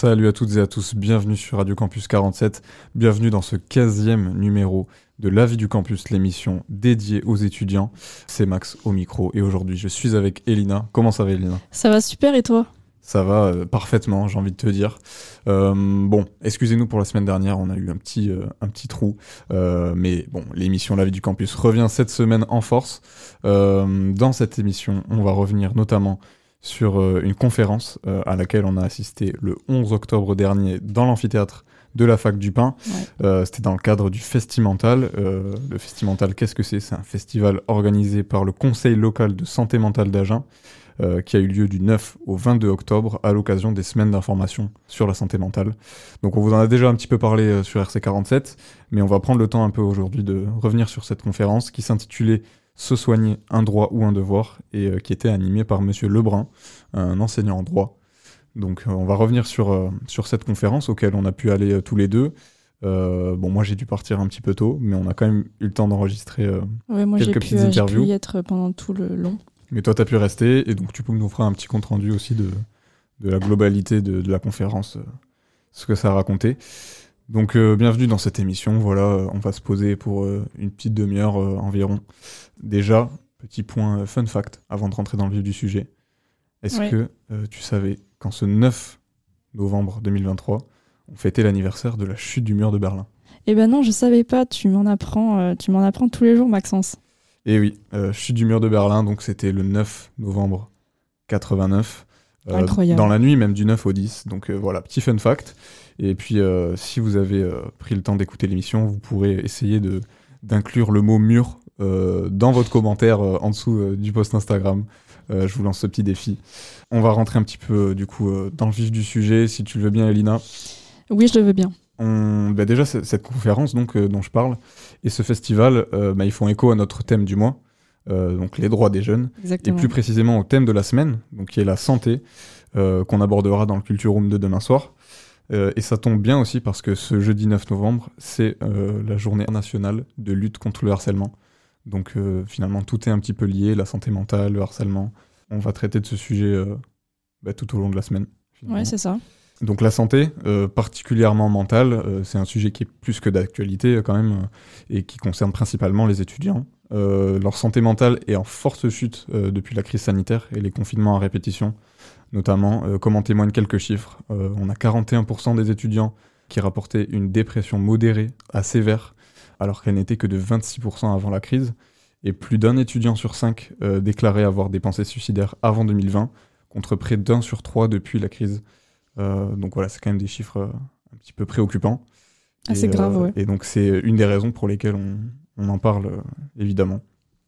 Salut à toutes et à tous, bienvenue sur Radio Campus 47, bienvenue dans ce 15e numéro de La vie du campus, l'émission dédiée aux étudiants. C'est Max au micro et aujourd'hui je suis avec Elina. Comment ça va Elina? Ça va super et toi? Ça va euh, parfaitement, j'ai envie de te dire. Euh, bon, excusez-nous pour la semaine dernière, on a eu un petit, euh, un petit trou. mais bon, l'émission La vie du campus revient cette semaine en force. dans cette émission, on va revenir notamment sur euh, une conférence euh, à laquelle on a assisté le 11 octobre dernier dans l'amphithéâtre de la fac du Pain. Euh, c'était dans le cadre du Festimental. le Festimental, qu'est-ce que c'est? C'est un festival organisé par le Conseil local de santé mentale d'Agen. qui a eu lieu du 9 au 22 octobre à l'occasion des semaines d'information sur la santé mentale. Donc on vous en a déjà un petit peu parlé sur RC47, mais on va prendre le temps un peu aujourd'hui de revenir sur cette conférence qui s'intitulait se soigner un droit ou un devoir, et euh, qui était animé par Monsieur Lebrun, un enseignant en droit. Donc euh, on va revenir sur, euh, sur cette conférence auquel on a pu aller tous les deux. bon, moi j'ai dû partir un petit peu tôt, mais on a quand même eu le temps d'enregistrer quelques petites interviews. J'ai pu y être pendant tout le long. Mais toi, tu as pu rester, et donc tu peux nous faire un petit compte rendu aussi de, de la globalité de, de la conférence, ce que ça a raconté. Donc euh, bienvenue dans cette émission. Voilà, euh, on va se poser pour euh, une petite demi-heure environ. Déjà, petit point fun fact avant de rentrer dans le vif du sujet. Est-ce que tu savais qu'en ce 9 novembre 2023, on fêtait l'anniversaire de la chute du mur de Berlin? Eh ben non, je savais pas. Tu m'en apprends, tu m'en apprends tous les jours, Maxence. Eh oui, chute du mur de Berlin. Donc c'était le 9 novembre 89. Incroyable. Dans la nuit même du 9 au 10. Donc voilà, petit fun fact. Et puis, euh, si vous avez euh, pris le temps d'écouter l'émission, vous pourrez essayer de d'inclure le mot mur euh, dans votre commentaire en dessous du post Instagram. je vous lance ce petit défi. On va rentrer un petit peu du coup dans le vif du sujet, si tu le veux bien, Elina. Oui, je le veux bien. On... Bah déjà, cette conférence donc, dont je parle et ce festival, bah, ils font écho à notre thème du mois, donc les droits des jeunes, Exactement. et plus précisément au thème de la semaine, donc qui est la santé, qu'on abordera dans le Culture Room de demain soir. Euh, et ça tombe bien aussi parce que ce jeudi 9 novembre, c'est euh, la journée nationale de lutte contre le harcèlement. Donc euh, finalement, tout est un petit peu lié, la santé mentale, le harcèlement. On va traiter de ce sujet bah, tout au long de la semaine. Oui, c'est ça. Donc la santé, particulièrement mentale, c'est un sujet qui est plus que d'actualité quand même, et qui concerne principalement les étudiants. Leur santé mentale est en forte chute depuis la crise sanitaire et les confinements à répétition notamment, euh, comme en témoignent quelques chiffres. Euh, on a 41% des étudiants qui rapportaient une dépression modérée à sévère, alors qu'elle n'était que de 26% avant la crise. Et plus d'un étudiant sur cinq euh, déclarait avoir des pensées suicidaires avant 2020, contre près d'un sur trois depuis la crise. donc voilà, c'est quand même des chiffres un petit peu préoccupants. c'est grave, ouais. Et donc c'est une des raisons pour lesquelles on, en parle, évidemment.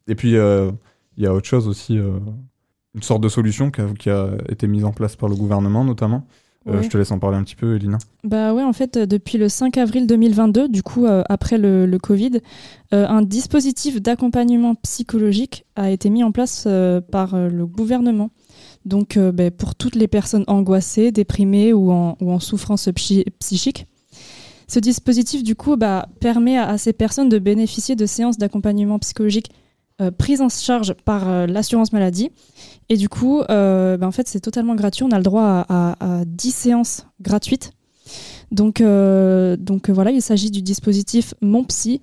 Et puis, il y a autre chose aussi une sorte de solution qui a, été mise en place par le gouvernement notamment. Euh, je te laisse en parler un petit peu, Elina. Bah ouais, en fait, euh, depuis le 5 avril 2022, du coup, euh, après le, Covid, un dispositif d'accompagnement psychologique a été mis en place par le gouvernement. Donc, bah, pour toutes les personnes angoissées, déprimées ou en, ou en souffrance psychique. Ce dispositif, du coup, bah, permet à, ces personnes de bénéficier de séances d'accompagnement psychologique prises en charge par l'assurance maladie et du coup, euh, ben, en fait, c'est totalement gratuit. On a le droit à, 10 séances gratuites. Donc, euh, euh, voilà, il s'agit du dispositif Mon Psy.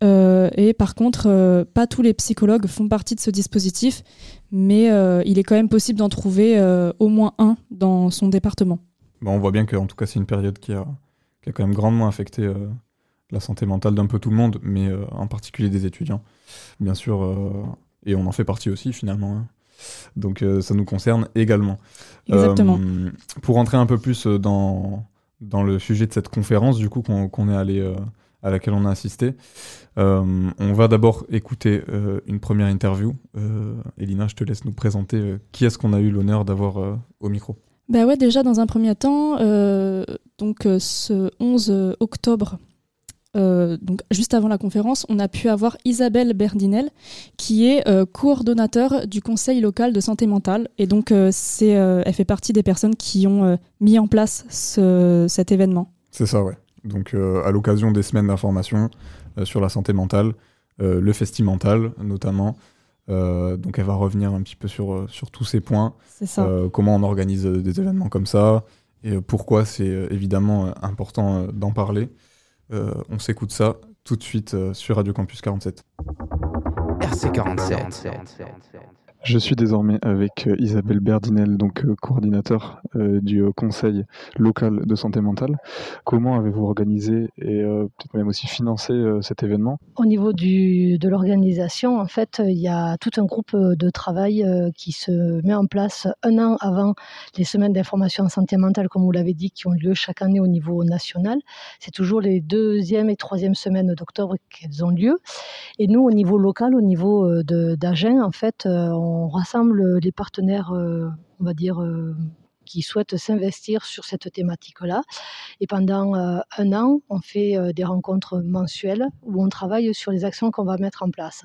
et par contre, pas tous les psychologues font partie de ce dispositif, mais il est quand même possible d'en trouver au moins un dans son département. On voit bien qu'en tout cas, c'est une période qui a, qui a, quand même grandement affecté la santé mentale d'un peu tout le monde, mais en particulier des étudiants, bien sûr. et on en fait partie aussi, finalement. Hein. Donc euh, ça nous concerne également. Exactement. Euh, pour rentrer un peu plus euh, dans, dans le sujet de cette conférence, du coup, qu'on est allé à laquelle on a assisté. on va d'abord écouter une première interview. Elina, je te laisse nous présenter qui est-ce qu'on a eu l'honneur d'avoir au micro. Bah ouais, déjà dans un premier temps, donc ce 11 octobre euh, donc juste avant la conférence, on a pu avoir Isabelle Berdinel, qui est euh, coordonnateur du Conseil local de santé mentale. Et donc, euh, c'est, elle fait partie des personnes qui ont mis en place cet événement. C'est ça, ouais. Donc, à l'occasion des semaines d'information sur la santé mentale, le festimental notamment. Donc, elle va revenir un petit peu sur, sur tous ces points. C'est ça. comment on organise des événements comme ça et pourquoi c'est évidemment important d'en parler. Euh, on s'écoute ça tout de suite euh, sur Radio Campus 47. RC47. Je suis désormais avec euh, Isabelle Berdinel, donc euh, coordinateur euh, du conseil local de santé mentale. Comment avez-vous organisé et peut-être même aussi financé cet événement? Au niveau de l'organisation, en fait, il y a tout un groupe de travail qui se met en place un an avant les semaines d'information en santé mentale, comme vous l'avez dit, qui ont lieu chaque année au niveau national. C'est toujours les deuxième et troisième semaines d'octobre qu'elles ont lieu. Et nous, au niveau local, au niveau d'Agen, en fait, on rassemble les partenaires, euh, on va dire, euh, qui souhaitent s'investir sur cette thématique-là. Et pendant euh, un an, on fait euh, des rencontres mensuelles où on travaille sur les actions qu'on va mettre en place.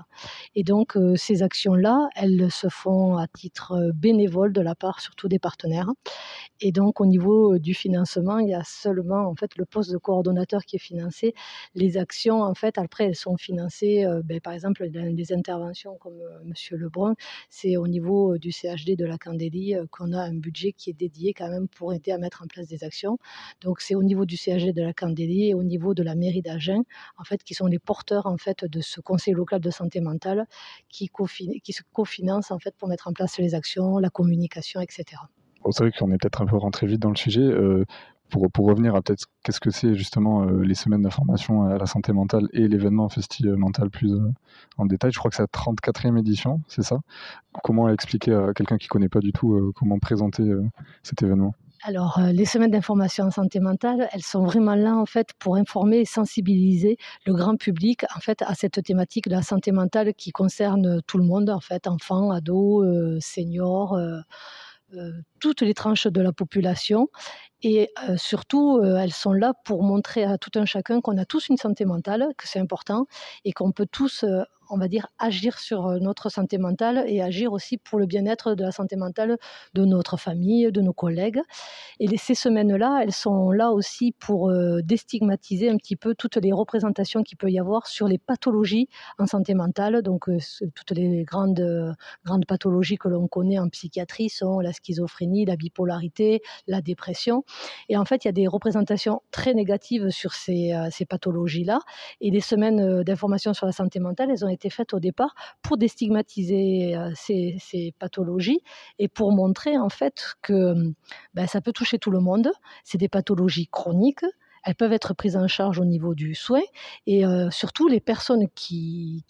Et donc, euh, ces actions-là, elles se font à titre bénévole de la part surtout des partenaires. Et donc, au niveau du financement, il y a seulement en fait le poste de coordonnateur qui est financé. Les actions, en fait, après, elles sont financées, ben, par exemple, dans des interventions comme Monsieur Lebrun, c'est au niveau du CHD de la Candélie qu'on a un budget qui est dédié quand même pour aider à mettre en place des actions. Donc c'est au niveau du CAG de la Candélie et au niveau de la mairie d'Agen, en fait, qui sont les porteurs en fait de ce conseil local de santé mentale qui, qui se cofinancent en fait pour mettre en place les actions, la communication, etc. Vous savez qu'on est peut-être un peu rentré vite dans le sujet. Euh, pour, pour, revenir à peut-être qu'est-ce que c'est justement euh, les semaines d'information à la santé mentale et l'événement festival plus euh, en détail. Je crois que c'est la 34e édition, c'est ça? Comment expliquer à quelqu'un qui ne connaît pas du tout euh, comment présenter cet événement? Alors, les semaines d'information en santé mentale, elles sont vraiment là en fait pour informer et sensibiliser le grand public en fait à cette thématique de la santé mentale qui concerne tout le monde en fait, enfants, ados, seniors. Toutes les tranches de la population et surtout, elles sont là pour montrer à tout un chacun qu'on a tous une santé mentale, que c'est important et qu'on peut tous on va dire, agir sur euh, notre santé mentale et agir aussi pour le bien-être de la santé mentale de notre famille, de nos collègues. Et ces semaines-là, elles sont là aussi pour euh, déstigmatiser un petit peu toutes les représentations qu'il peut y avoir sur les pathologies en santé mentale. Donc, euh, toutes les grandes, grandes pathologies que l'on connaît en psychiatrie sont la schizophrénie, la bipolarité, la dépression. Et en fait, il y a des représentations très négatives sur ces, ces pathologies-là. Et les semaines d'information sur la santé mentale, elles ont faites au départ pour déstigmatiser euh, ces, pathologies et pour montrer en fait que ben, ça peut toucher tout le monde. C'est des pathologies chroniques elles peuvent être prises en charge au niveau du soin et euh, surtout les personnes euh, qui,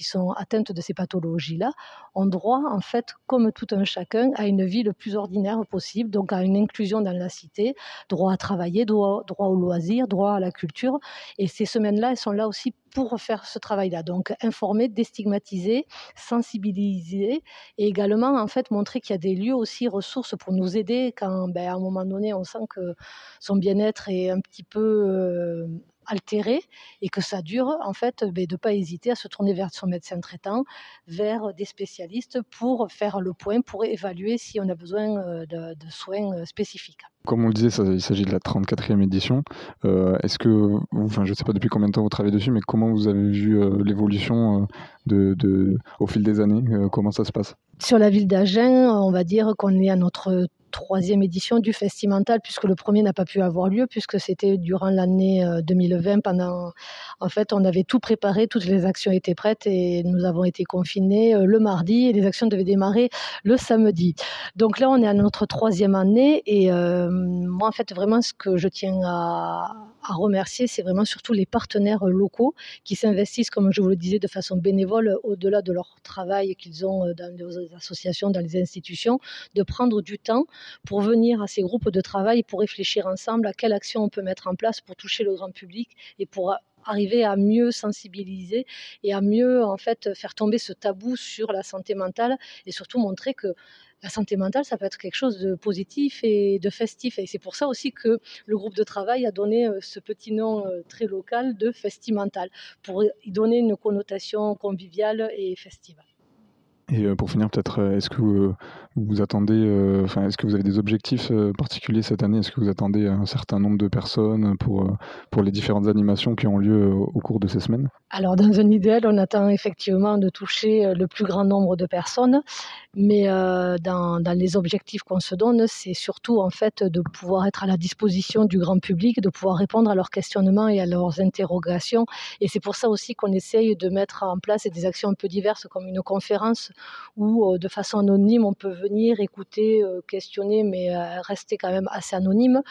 sont atteintes de ces pathologies-là ont droit, en fait, comme tout un chacun, à une vie le plus ordinaire possible, donc à une inclusion dans la cité, droit à travailler, droit, droit au loisir, droit à la culture. Et ces semaines-là, elles sont là aussi pour faire ce travail-là. Donc informer, déstigmatiser, sensibiliser et également en fait montrer qu'il y a des lieux aussi ressources pour nous aider quand ben, à un moment donné on sent que son bien-être est un petit peu euh, altéré et que ça dure, en fait, ben, de ne pas hésiter à se tourner vers son médecin traitant, vers des spécialistes pour faire le point, pour évaluer si on a besoin euh, de, soins euh, spécifiques. Comme on le disait, ça, il s'agit de la 34e édition. Euh, est-ce que, enfin, je ne sais pas depuis combien de temps vous travaillez dessus, mais comment vous avez vu l'évolution de, de, au fil des années Comment ça se passe? Sur la ville d'Agen, on va dire qu'on est à notre troisième édition du Festimental, puisque le premier n'a pas pu avoir lieu, puisque c'était durant l'année 2020. Euh, pendant, en fait, on avait tout préparé, toutes les actions étaient prêtes et nous avons été confinés euh, le mardi et les actions devaient démarrer le samedi. Donc là, on est à notre troisième année et euh, moi, en fait, vraiment, ce que je tiens à, remercier, c'est vraiment surtout les partenaires locaux qui s'investissent, comme je vous le disais, de façon bénévole au-delà de leur travail qu'ils ont dans les associations, dans les institutions, de prendre du temps pour venir à ces groupes de travail pour réfléchir ensemble à quelle action on peut mettre en place pour toucher le grand public et pour arriver à mieux sensibiliser et à mieux en fait faire tomber ce tabou sur la santé mentale et surtout montrer que la santé mentale, ça peut être quelque chose de positif et de festif. Et c'est pour ça aussi que le groupe de travail a donné ce petit nom très local de Festimental, pour y donner une connotation conviviale et festive. Et pour finir, peut-être, est-ce que vous, vous attendez, enfin, est-ce que vous avez des objectifs particuliers cette année? Est-ce que vous attendez un certain nombre de personnes pour, pour les différentes animations qui ont lieu au cours de ces semaines? Alors, dans un idéal, on attend effectivement de toucher le plus grand nombre de personnes, mais dans, dans, les objectifs qu'on se donne, c'est surtout en fait de pouvoir être à la disposition du grand public, de pouvoir répondre à leurs questionnements et à leurs interrogations. Et c'est pour ça aussi qu'on essaye de mettre en place des actions un peu diverses, comme une conférence où de façon anonyme on peut venir écouter, questionner, mais rester quand même assez anonyme.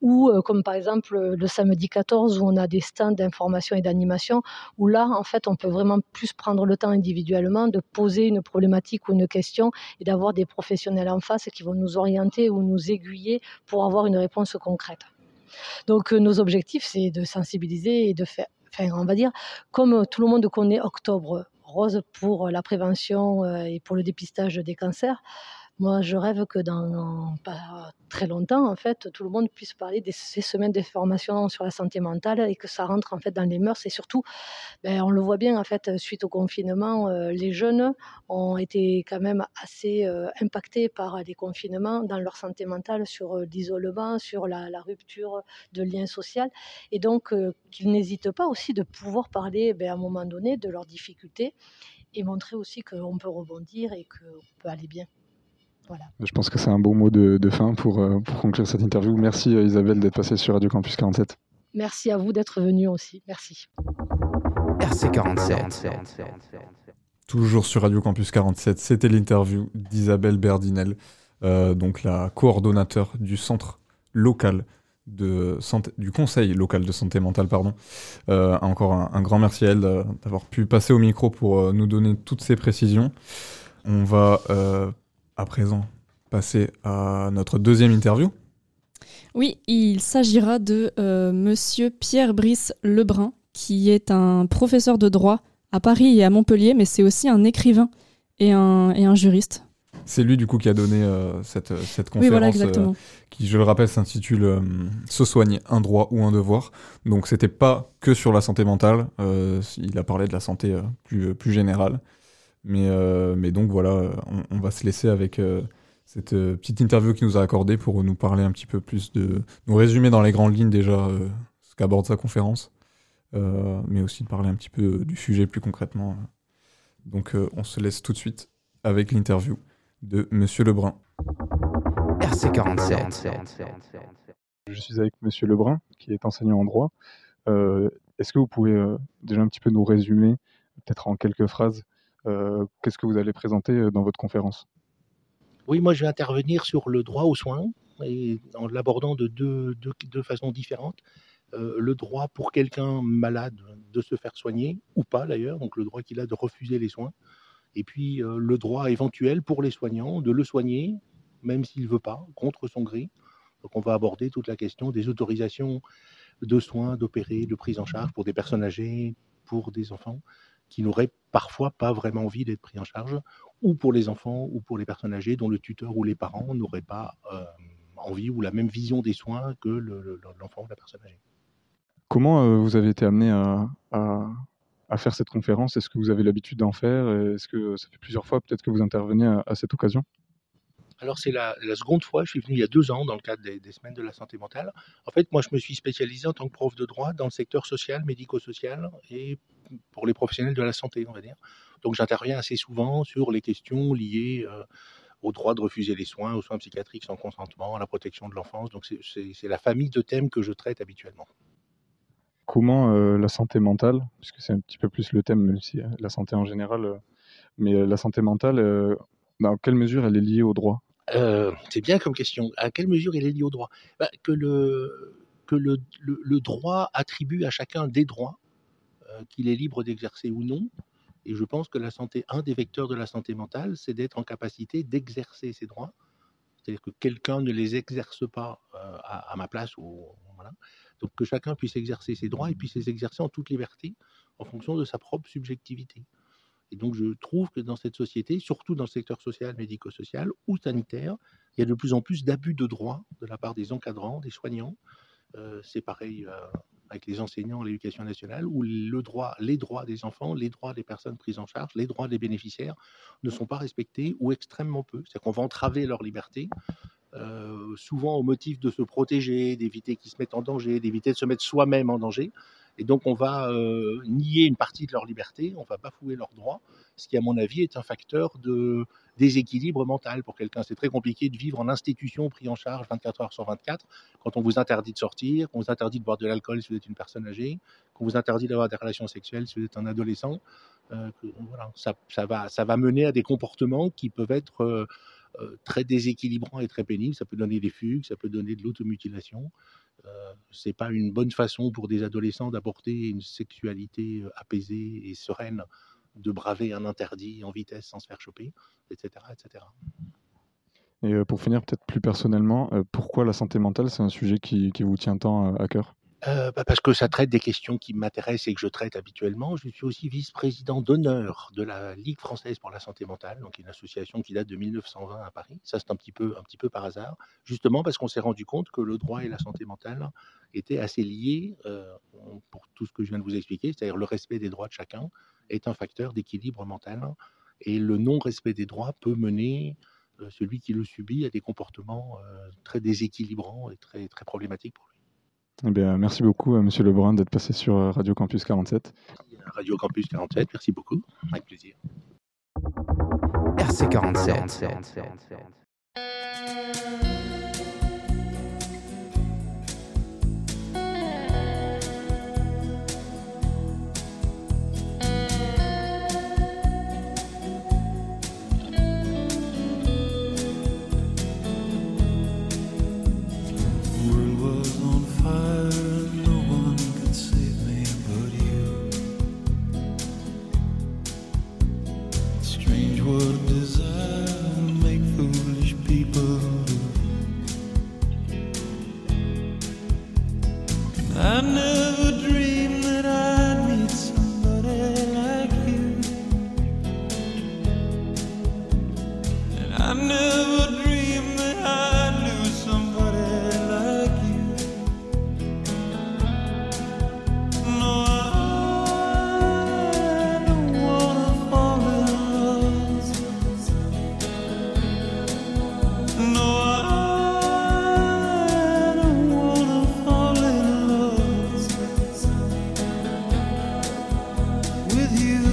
Ou comme par exemple le samedi 14 où on a des stands d'information et d'animation, où là en fait on peut vraiment plus prendre le temps individuellement de poser une problématique ou une question et d'avoir des professionnels en face qui vont nous orienter ou nous aiguiller pour avoir une réponse concrète. Donc nos objectifs, c'est de sensibiliser et de faire, enfin on va dire, comme tout le monde connaît octobre rose pour la prévention et pour le dépistage des cancers. Moi, je rêve que dans pas très longtemps, en fait, tout le monde puisse parler de ces semaines de formation sur la santé mentale et que ça rentre en fait dans les mœurs. Et surtout, ben, on le voit bien en fait, suite au confinement, les jeunes ont été quand même assez impactés par les confinements dans leur santé mentale, sur l'isolement, sur la, rupture de liens sociaux. Et donc, qu'ils n'hésitent pas aussi de pouvoir parler ben, à un moment donné de leurs difficultés et montrer aussi qu'on peut rebondir et qu'on peut aller bien. Je pense que c'est un bon mot de, fin pour, euh, pour, conclure cette interview. Merci euh, Isabelle d'être passée sur Radio Campus 47. Merci à vous d'être venue aussi. Merci. RC47. Toujours sur Radio Campus 47, c'était l'interview d'Isabelle Berdinel, euh, donc la coordonnateur du centre local de santé, du conseil local de santé mentale, pardon. encore un, grand merci à elle d'avoir pu passer au micro pour nous donner toutes ces précisions. On va à présent passer à notre deuxième interview. Oui, il s'agira de euh, Monsieur Pierre Brice Lebrun, qui est un professeur de droit à Paris et à Montpellier, mais c'est aussi un écrivain et un, et un juriste. C'est lui du coup qui a donné euh, cette, cette conférence euh, qui, je le rappelle, s'intitule Se soigner, un droit ou un devoir. Donc c'était pas que sur la santé mentale, il a parlé de la santé plus, plus générale. Mais, euh, mais donc voilà, on, va se laisser avec euh, cette euh, petite interview qu'il nous a accordée pour nous parler un petit peu plus de. nous résumer dans les grandes lignes déjà ce qu'aborde sa conférence, mais aussi de parler un petit peu du sujet plus concrètement. Donc on se laisse tout de suite avec l'interview de Monsieur Lebrun. RC47. Je suis avec Monsieur Lebrun, qui est enseignant en droit. Est-ce que vous pouvez déjà un petit peu nous résumer, peut-être en quelques phrases, qu'est-ce que vous allez présenter euh, dans votre conférence? Oui, moi je vais intervenir sur le droit aux soins en l'abordant de deux, façons différentes. Euh, le droit pour quelqu'un malade de se faire soigner, ou pas d'ailleurs, donc le droit qu'il a de refuser les soins, et puis le droit éventuel pour les soignants de le soigner, même s'il ne veut pas, contre son gré. Donc on va aborder toute la question des autorisations de soins, d'opérer, de prise en charge pour des personnes âgées, pour des enfants, qui n'auraient parfois pas vraiment envie d'être pris en charge, ou pour les enfants ou pour les personnes âgées dont le tuteur ou les parents n'auraient pas euh, envie ou la même vision des soins que l'enfant ou la personne âgée. Comment euh, vous avez été amené à, à, faire cette conférence? Est-ce que vous avez l'habitude d'en faire? Est-ce que ça fait plusieurs fois peut-être que vous intervenez à cette occasion? Alors, c'est la, seconde fois, je suis venu il y a deux ans dans le cadre des, semaines de la santé mentale. En fait, moi, je me suis spécialisé en tant que prof de droit dans le secteur social, médico-social et pour les professionnels de la santé, on va dire. Donc, j'interviens assez souvent sur les questions liées euh, au droit de refuser les soins, aux soins psychiatriques sans consentement, à la protection de l'enfance. Donc, c'est la famille de thèmes que je traite habituellement. Comment euh, la santé mentale, puisque c'est un petit peu plus le thème, même si euh, la santé en général, mais la santé mentale, dans quelle mesure elle est liée au droit? C'est bien comme question. À quelle mesure il est lié au droit? Bah, Que, le, que le, le, droit attribue à chacun des droits, qu'il est libre d'exercer ou non. Et je pense que la santé, un des vecteurs de la santé mentale, c'est d'être en capacité d'exercer ses droits. C'est-à-dire que quelqu'un ne les exerce pas euh, à, ma place. Voilà. Donc que chacun puisse exercer ses droits et puisse les exercer en toute liberté en fonction de sa propre subjectivité. Et donc je trouve que dans cette société, surtout dans le secteur social, médico-social ou sanitaire, il y a de plus en plus d'abus de droits de la part des encadrants, des soignants. Euh, c'est pareil euh, avec les enseignants, l'éducation nationale, où le droit, les droits des enfants, les droits des personnes prises en charge, les droits des bénéficiaires ne sont pas respectés ou extrêmement peu. C'est-à-dire qu'on va entraver leur liberté, euh, souvent au motif de se protéger, d'éviter qu'ils se mettent en danger, d'éviter de se mettre soi-même en danger. Et donc on va euh, nier une partie de leur liberté, on va bafouer leurs droits, ce qui à mon avis est un facteur de déséquilibre mental pour quelqu'un. C'est très compliqué de vivre en institution pris en charge 24 heures sur 24 quand on vous interdit de sortir, qu'on vous interdit de boire de l'alcool si vous êtes une personne âgée, qu'on vous interdit d'avoir des relations sexuelles si vous êtes un adolescent. Euh, voilà, ça, va, ça va mener à des comportements qui peuvent être euh, très déséquilibrants et très pénibles. Ça peut donner des fugues, ça peut donner de l'automutilation. Euh, c'est pas une bonne façon pour des adolescents d'apporter une sexualité euh, apaisée et sereine, de braver un interdit en vitesse sans se faire choper, etc. etc. Et euh, pour finir, peut-être plus personnellement, euh, pourquoi la santé mentale, c'est un sujet qui, vous tient tant euh, à cœur? Euh, bah, parce que ça traite des questions qui m'intéressent et que je traite habituellement. Je suis aussi vice-président d'honneur de la Ligue française pour la santé mentale, donc une association qui date de 1920 à Paris. Ça, c'est un petit peu, par hasard, justement parce qu'on s'est rendu compte que le droit et la santé mentale étaient assez liés euh, pour tout ce que je viens de vous expliquer, c'est-à-dire le respect des droits de chacun est un facteur d'équilibre mental et le non-respect des droits peut mener euh, celui qui le subit à des comportements très déséquilibrants et très, problématiques pour. Eh bien, merci beaucoup, euh, Monsieur Lebrun, d'être passé sur euh, Radio Campus 47. Radio Campus 47, merci beaucoup, avec plaisir. RC47. With you.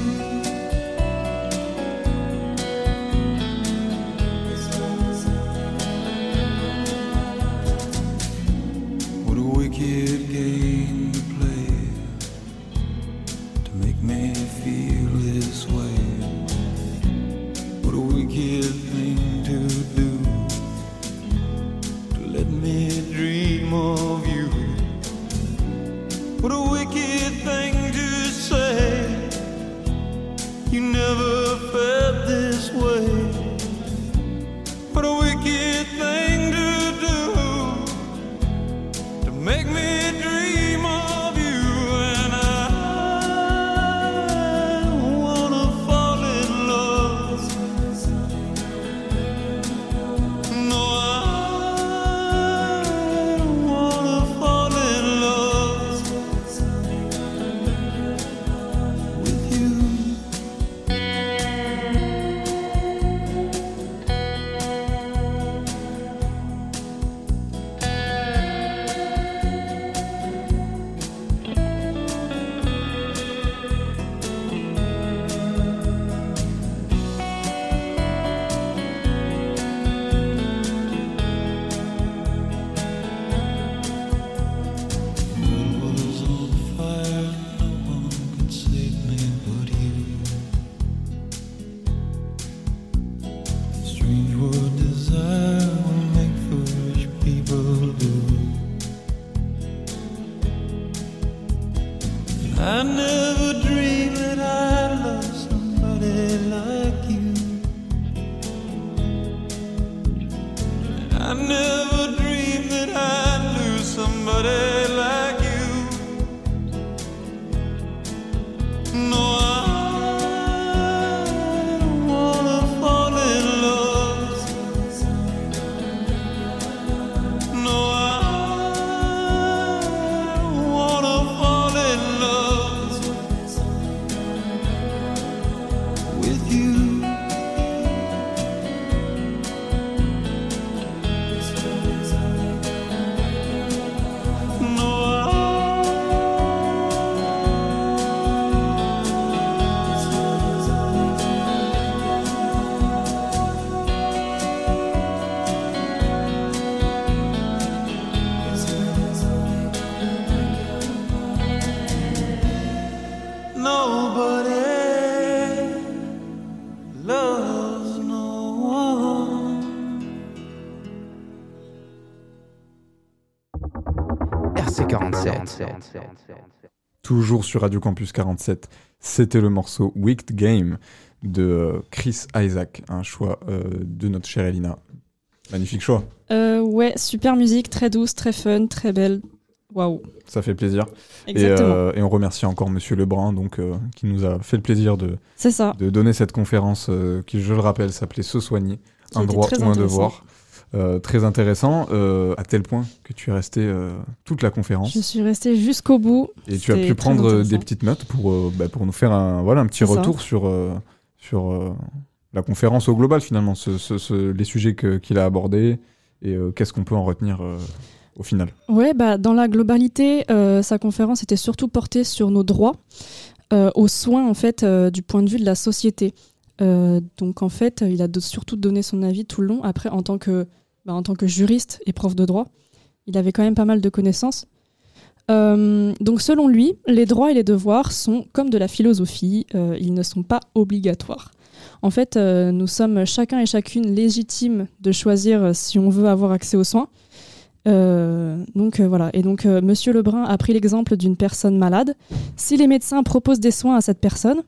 RC47. Toujours sur Radio Campus 47, c'était le morceau Wicked Game de euh, Chris Isaac, un choix euh, de notre chère Elina. Magnifique choix, Euh, ouais, super musique, très douce, très fun, très belle. Waouh. ça fait plaisir. Et, Exactement. euh, et on remercie encore Monsieur Lebrun, donc, qui nous a fait le plaisir de, C'est ça. de donner cette conférence qui, je le rappelle, s'appelait Se soigner, Qui un droit ou un devoir. Euh, très intéressant, euh, à tel point que tu es resté euh, toute la conférence Je suis restée jusqu'au bout. et tu as pu prendre des petites notes pour, bah, pour nous faire un, voilà, un petit ça. retour sur, sur la conférence au global finalement, ce- ce- ce- les sujets qu'il a abordés et qu'est-ce qu'on peut en retenir au final. Ouais, bah, dans la globalité, sa conférence était surtout portée sur nos droits, aux soins en fait du point de vue de la société. Euh, donc en fait, il a surtout donné son avis tout le long. Après, en tant que, bah, en tant que juriste et prof de droit, il avait quand même pas mal de connaissances. Euh, donc selon lui, les droits et les devoirs sont comme de la philosophie, euh, ils ne sont pas obligatoires. En fait, nous sommes chacun et chacune légitimes de choisir si on veut avoir accès aux soins. Donc voilà. Et donc euh, Monsieur Lebrun a pris l'exemple d'une personne malade. Si les médecins proposent des soins à cette personne,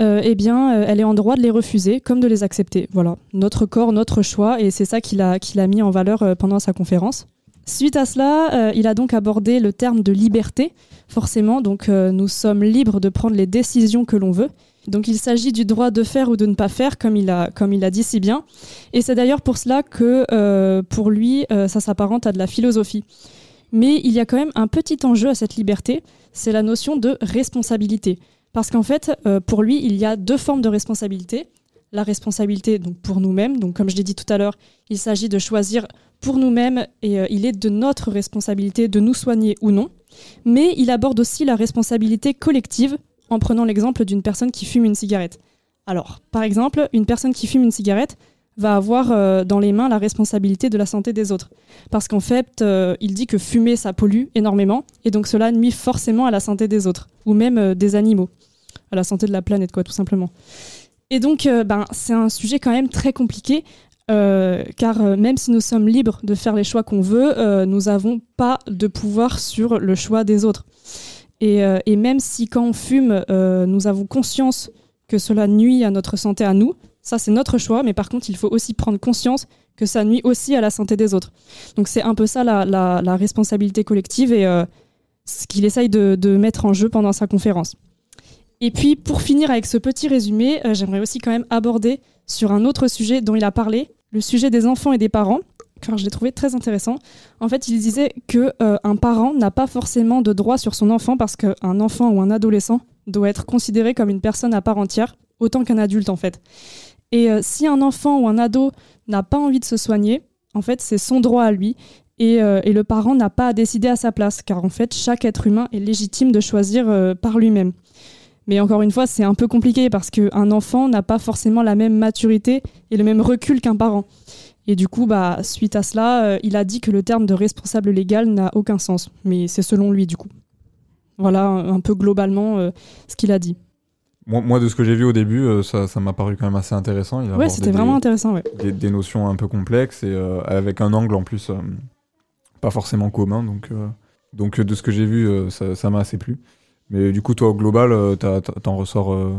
euh, eh bien, euh, elle est en droit de les refuser comme de les accepter. Voilà, notre corps, notre choix, et c'est ça qu'il a, qu'il a mis en valeur euh, pendant sa conférence. Suite à cela, il a donc abordé le terme de liberté. Forcément, donc nous sommes libres de prendre les décisions que l'on veut. Donc il s'agit du droit de faire ou de ne pas faire, comme il a, comme il a dit si bien. Et c'est d'ailleurs pour cela que pour lui, ça s'apparente à de la philosophie. Mais il y a quand même un petit enjeu à cette liberté, c'est la notion de responsabilité. Parce qu'en fait, euh, pour lui, il y a deux formes de responsabilité. La responsabilité donc pour nous-mêmes, donc comme je l'ai dit tout à l'heure, il s'agit de choisir pour nous-mêmes et euh, il est de notre responsabilité de nous soigner ou non. Mais il aborde aussi la responsabilité collective en prenant l'exemple d'une personne qui fume une cigarette. Alors, par exemple, une personne qui fume une cigarette va avoir euh, dans les mains la responsabilité de la santé des autres. Parce qu'en fait, il dit que fumer, ça pollue énormément, et donc cela nuit forcément à la santé des autres, ou même des animaux, à la santé de la planète, quoi, tout simplement. Et donc, euh, ben, c'est un sujet quand même très compliqué, euh, car euh, même si nous sommes libres de faire les choix qu'on veut, nous n'avons pas de pouvoir sur le choix des autres. Et, et même si quand on fume, nous avons conscience que cela nuit à notre santé à nous, ça c'est notre choix, mais par contre il faut aussi prendre conscience que ça nuit aussi à la santé des autres. Donc c'est un peu ça la, la- la responsabilité collective et ce qu'il essaye de, de mettre en jeu pendant sa conférence. Et puis pour finir avec ce petit résumé, euh, j'aimerais aussi quand même aborder sur un autre sujet dont il a parlé, le sujet des enfants et des parents, car je l'ai trouvé très intéressant. En fait, il disait que euh, un parent n'a pas forcément de droit sur son enfant parce qu'un enfant ou un adolescent doit être considéré comme une personne à part entière, autant qu'un adulte en fait. Et euh, si un enfant ou un ado n'a pas envie de se soigner, en fait, c'est son droit à lui. Et, euh, le parent n'a pas à décider à sa place, car en fait, chaque être humain est légitime de choisir par lui-même. Mais encore une fois, c'est un peu compliqué parce qu'un enfant n'a pas forcément la même maturité et le même recul qu'un parent. Et du coup, bah, suite à cela, euh, il a dit que le terme de responsable légal n'a aucun sens. Mais c'est selon lui, du coup. Voilà un, un peu globalement euh, ce qu'il a dit. Moi, moi, de ce que j'ai vu au début, euh, ça ça m'a paru quand même assez intéressant. Il a Ouais, c'était des- vraiment intéressant, ouais. des, des notions un peu complexes et avec un angle en plus pas forcément commun. Donc, donc de ce que j'ai vu, ça m'a assez plu. Mais du coup, toi, au global, euh, t'en ressors euh,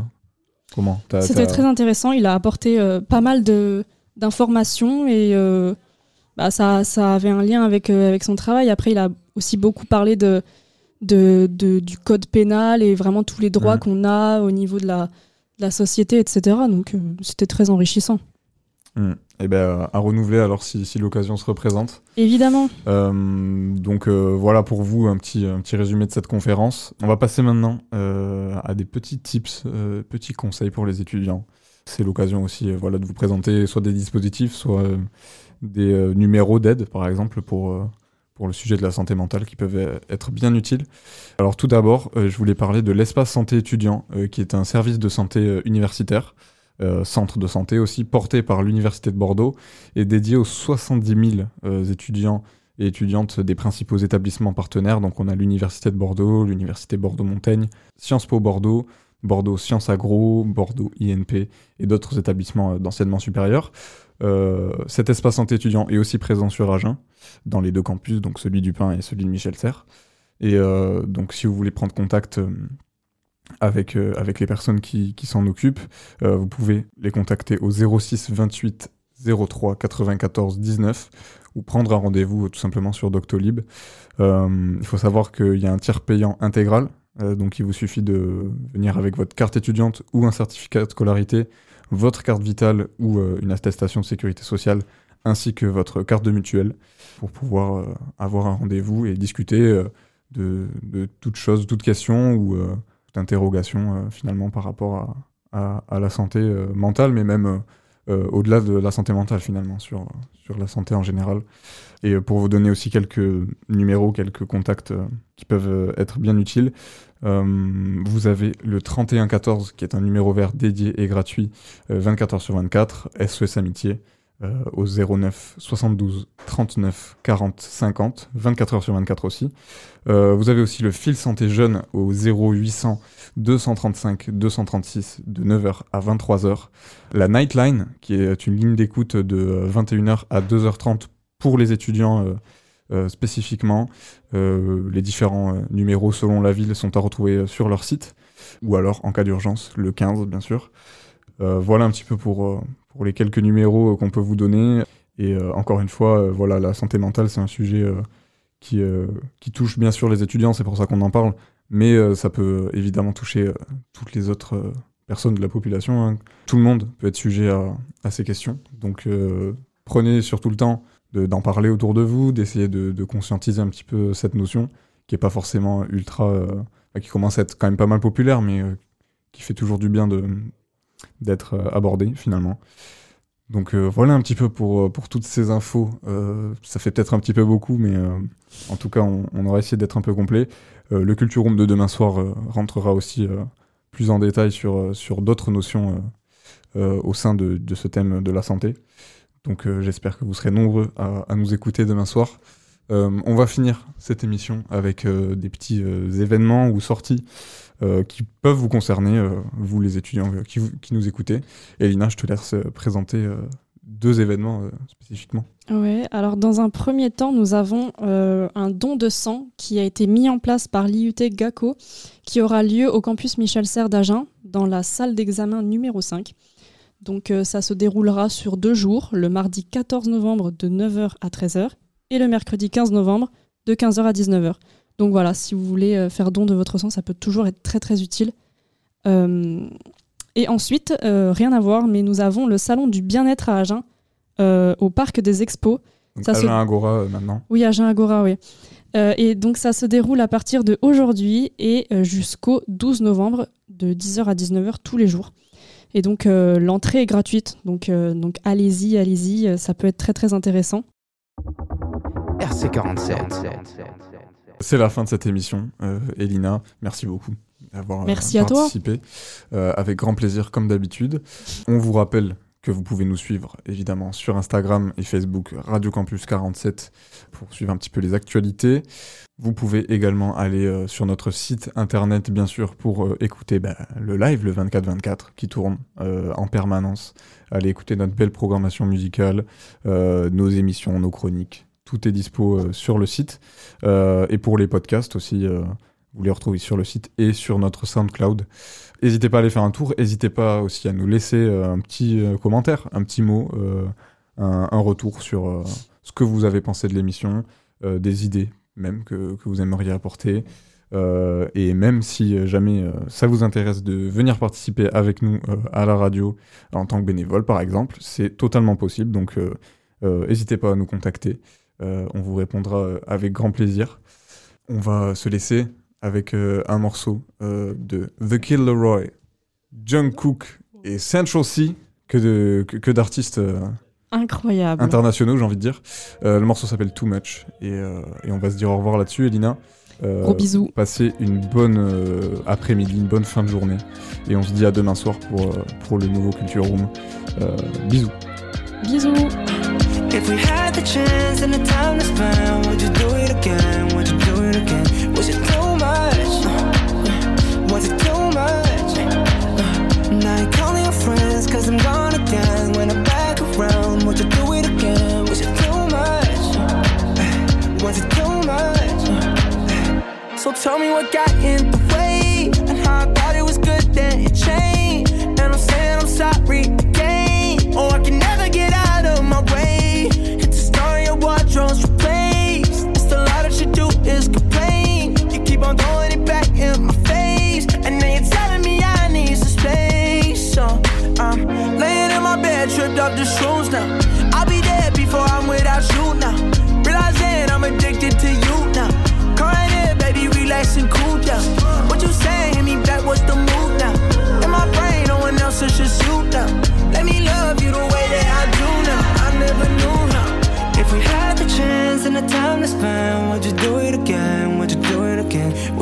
comment? C'était très intéressant. Il a apporté euh, pas mal d'informations et euh, bah, ça, ça avait un lien avec, avec son travail. Après, il a aussi beaucoup parlé de, de, de- du code pénal et vraiment tous les droits qu'on a au niveau de la, de la société, etc. Donc, c'était très enrichissant. Hmm. Eh ben, euh, à renouveler alors si, si l'occasion se représente. Évidemment. Euh, donc euh, voilà pour vous un petit, un petit résumé de cette conférence. On va passer maintenant euh, à des petits tips, petits conseils pour les étudiants. C'est l'occasion aussi voilà, de vous présenter soit des dispositifs, soit des numéros d'aide par exemple pour, pour le sujet de la santé mentale qui peuvent être bien utiles. Alors tout d'abord, euh, je voulais parler de l'espace santé étudiant euh, qui est un service de santé euh, universitaire. Euh, centre de santé aussi porté par l'Université de Bordeaux et dédié aux 70 000 euh, étudiants et étudiantes des principaux établissements partenaires. Donc on a l'Université de Bordeaux, l'Université Bordeaux-Montaigne, Sciences Po Bordeaux, Bordeaux Sciences Agro, Bordeaux INP et d'autres établissements euh, d'enseignement supérieur. Cet espace santé étudiant est aussi présent sur Agen, dans les deux campus, donc celui du Pin et celui de Michel Serres. Et donc, si vous voulez prendre contact avec, euh, avec les personnes qui, qui s'en occupent, euh, vous pouvez les contacter au 06 28 03 94 19 ou prendre un rendez-vous euh, tout simplement sur Doctolib. Euh, il faut savoir qu'il y a un tiers payant intégral, donc il vous suffit de venir avec votre carte étudiante ou un certificat de scolarité, votre carte vitale ou une attestation de sécurité sociale, ainsi que votre carte de mutuelle, pour pouvoir avoir un rendez-vous et discuter de, de toute chose, toute question ou toute interrogation euh, finalement par rapport à, la santé euh, mentale, mais même euh, au-delà de la santé mentale finalement, sur, sur la santé en général. Et pour vous donner aussi quelques numéros, quelques contacts qui peuvent être bien utiles, vous avez le 3114 qui est un numéro vert dédié et gratuit, euh, 24 heures sur 24, SOS Amitié, euh, au 09 72 39 40 50, 24 heures sur 24 aussi. Euh, vous avez aussi le fil santé jeune au 0800 235 236 de 9h à 23h. La Nightline, qui est une ligne d'écoute de 21h à 2h30 pour les étudiants euh, euh, spécifiquement. Euh, les différents euh, numéros selon la ville sont à retrouver euh, sur leur site, ou alors en cas d'urgence, le 15 bien sûr. Euh, voilà un petit peu pour, euh, pour les quelques numéros euh, qu'on peut vous donner. Et encore une fois, voilà, la santé mentale, c'est un sujet qui, qui touche bien sûr les étudiants, c'est pour ça qu'on en parle, mais ça peut évidemment toucher toutes les autres personnes de la population. hein. Tout le monde peut être sujet à, ces questions. Donc prenez surtout le temps de- d'en parler autour de vous, d'essayer de, conscientiser un petit peu cette notion, qui est pas forcément ultra... enfin, qui commence à être quand même pas mal populaire, mais qui fait toujours du bien de d'être euh, abordée finalement. Donc euh, voilà un petit peu pour, euh, pour toutes ces infos. Ça fait peut-être un petit peu beaucoup, mais en tout cas, on, aura essayé d'être un peu complet. Le Culture Room de demain soir rentrera aussi plus en détail sur, sur d'autres notions au sein de, de ce thème de la santé. Donc j'espère que vous serez nombreux à, nous écouter demain soir. On va finir cette émission avec des petits événements ou sorties qui peuvent vous concerner, euh, vous les étudiants euh, qui, nous écoutez. Elina, je te laisse euh, présenter euh, deux événements euh, spécifiquement. Ouais, alors dans un premier temps, nous avons euh, un don de sang qui a été mis en place par l'IUT GACO, qui aura lieu au campus Michel Serres d'Agen, dans la salle d'examen numéro 5. Donc euh, ça se déroulera sur deux jours, le mardi 14 novembre de 9h à 13h et le mercredi 15 novembre de 15h à 19h. Donc voilà, si vous voulez euh, faire don de votre sang, ça peut toujours être très très utile. Euh, et ensuite, euh, rien à voir, mais nous avons le salon du bien-être à Agen, euh, au parc des expos. Donc Ça se- Alain Agora euh, maintenant. Oui, Agen Agora, oui. Euh, et donc ça se déroule à partir de aujourd'hui et jusqu'au 12 novembre de 10h à 19h tous les jours. Et donc euh, l'entrée est gratuite, donc, euh, donc allez-y, allez-y, ça peut être très très intéressant. RC47. C'est la fin de cette émission. Euh, Elina, merci beaucoup d'avoir euh, Merci participé. Euh, avec grand plaisir, comme d'habitude. On vous rappelle que vous pouvez nous suivre évidemment sur Instagram et Facebook Radio Campus 47 pour suivre un petit peu les actualités. Vous pouvez également aller euh, sur notre site internet bien sûr pour euh, écouter bah, le live le 24-24 qui tourne euh, en permanence. Allez écouter notre belle programmation musicale, nos émissions, nos chroniques. Tout est dispo euh, sur le site. Euh, et pour les podcasts aussi, euh, vous les retrouvez sur le site et sur notre SoundCloud. N'hésitez pas à aller faire un tour. N'hésitez pas aussi à nous laisser un petit commentaire, un petit mot, un, retour sur ce que vous avez pensé de l'émission, des idées même que, vous aimeriez apporter. Et même si jamais ça vous intéresse de venir participer avec nous à la radio en tant que bénévole, par exemple, c'est totalement possible. Donc, n'hésitez pas à nous contacter. Euh, on vous répondra euh, avec grand plaisir. On va se laisser avec euh, un morceau euh, de The Kid Leroy, Jungkook et Central C, que de- que, que d'artistes euh, Incroyable. internationaux, j'ai envie de dire. Euh, le morceau s'appelle Too Much et, euh, et on va se dire au revoir là-dessus, Elina. Euh, Gros bisous. Passez une bonne euh, après-midi, une bonne fin de journée et on se dit à demain soir pour, euh, pour le nouveau Culture Room. Euh, bisous. Bisous. Told me what got in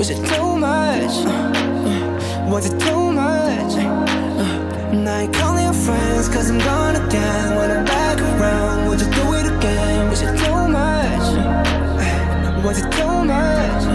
Was it too much? Was it too much? Now you calling your friends, cause I'm gone again. When I'm back around, would you do it again? Was it too much? Was it too much?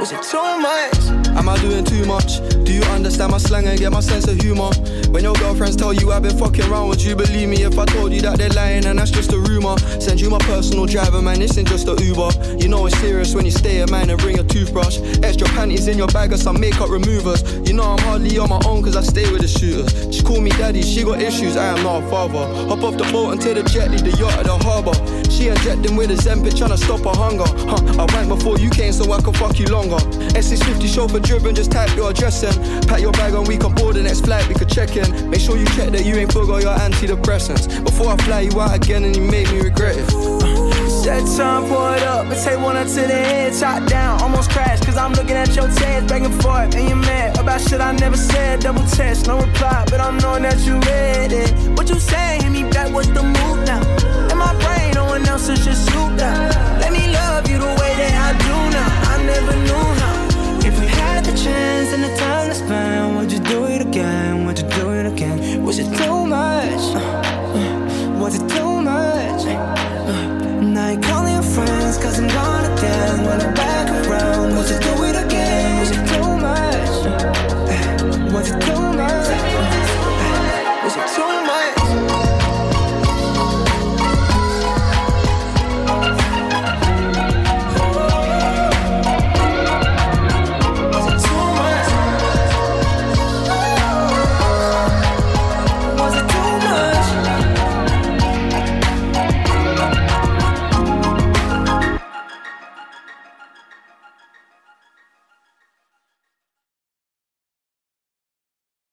Was it too much? Am I doing too much? You understand my slang and get my sense of humor? When your girlfriends tell you I've been fucking around, would you believe me if I told you that they're lying and that's just a rumor? Send you my personal driver, man, this ain't just a Uber. You know it's serious when you stay at mine and bring a toothbrush. Extra panties in your bag or some makeup removers. You know I'm hardly on my own cause I stay with the shooters. She call me daddy, she got issues, I am not a father. Hop off the boat and take the jetty, the yacht at the harbour. She injecting with a Zempic trying to stop her hunger. Huh, I wank before you came so I could fuck you longer. S650 chauffeur driven, just type your address in. Pack your bag and we can board the next flight, we could check in. Make sure you check that you ain't forgot your antidepressants. Before I fly you out again and you made me regret it. Set time, pour it up, and take one up to the head, top down, almost crash, cause I'm looking at your tears, back and forth, and you're mad about shit I never said, double test, no reply, but I'm knowing that you read it. What you saying, hit me back, what's the move now? Else is just you now. Let me love you the way that I do now, I never knew how. If we had the chance and the time to spend, would you do it again, would you do it again? Was it too much? Uh, uh, was it too much? Uh, now you calling your friends cause I'm gone again When I'm back around, would you do it again? Was it too much? Was it too much?